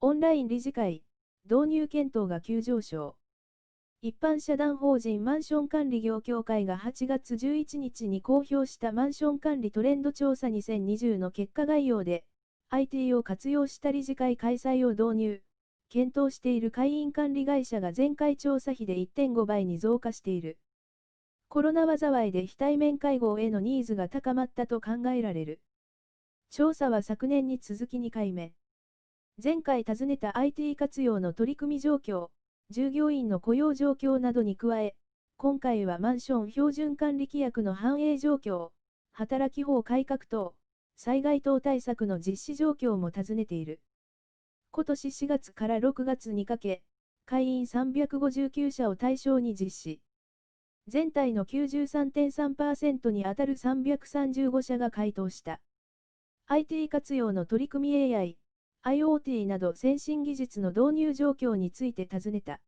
オンライン理事会、導入検討が急上昇。一般社団法人マンション管理業協会が8月11日に公表したマンション管理トレンド調査2020の結果概要で、IT を活用した理事会開催を導入、検討している会員管理会社が前回調査比で1.5倍に増加している。コロナ災いで非対面会合へのニーズが高まったと考えられる。調査は昨年に続き2回目。前回尋ねた IT 活用の取り組み状況、従業員の雇用状況などに加え、今回はマンション標準管理規約の反映状況、働き法改革等、災害等対策の実施状況も尋ねている。今年4月から6月にかけ、会員359社を対象に実施。全体の93.3%にあたる335社が回答した。IT 活用の取り組み AI、IoT など先進技術の導入状況について尋ねた。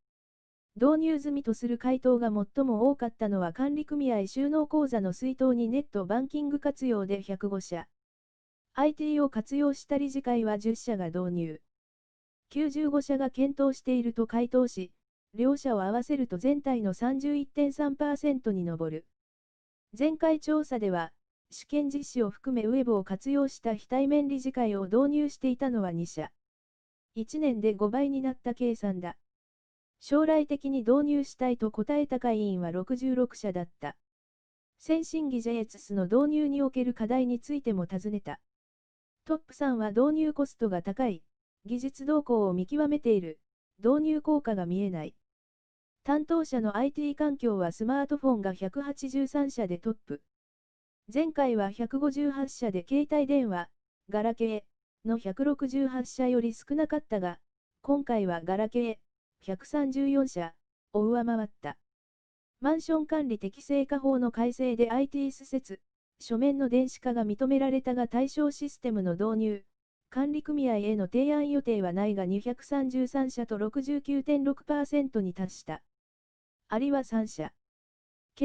導入済みとする回答が最も多かったのは管理組合収納口座の水筒にネットバンキング活用で105社。IT を活用した理事会は10社が導入。95社が検討していると回答し、両者を合わせると全体の31.3%に上る。前回調査では、試験実施を含めウェブを活用した非対面理事会を導入していたのは2社。1年で5倍になった計算だ。将来的に導入したいと答えた会員は66社だった。先進技 JS の導入における課題についても尋ねた。トップ3は導入コストが高い、技術動向を見極めている、導入効果が見えない。担当者の IT 環境はスマートフォンが183社でトップ。前回は158社で携帯電話、ガラケーの168社より少なかったが、今回はガラケー134社を上回った。マンション管理適正化法の改正で IT 施設、書面の電子化が認められたが対象システムの導入、管理組合への提案予定はないが233社と69.6%に達した。ありは3社。